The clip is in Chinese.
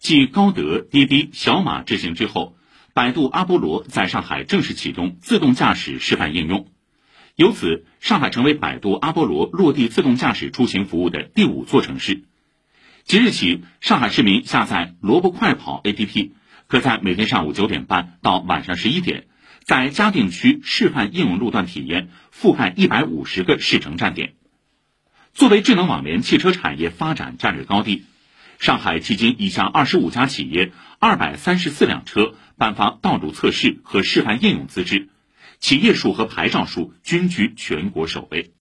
继高德、滴滴、小马执行之后，百度阿波罗在上海正式启动自动驾驶示范应用，由此，上海成为百度阿波罗落地自动驾驶出行服务的第五座城市。即日起，上海市民下载“萝卜快跑 ”APP，可在每天上午九点半到晚上十一点，在嘉定区示范应用路段体验，覆盖一百五十个试乘站点。作为智能网联汽车产业发展战略高地，上海迄今已向二十五家企业、二百三十四辆车颁发道路测试和示范应用资质，企业数和牌照数均居全国首位。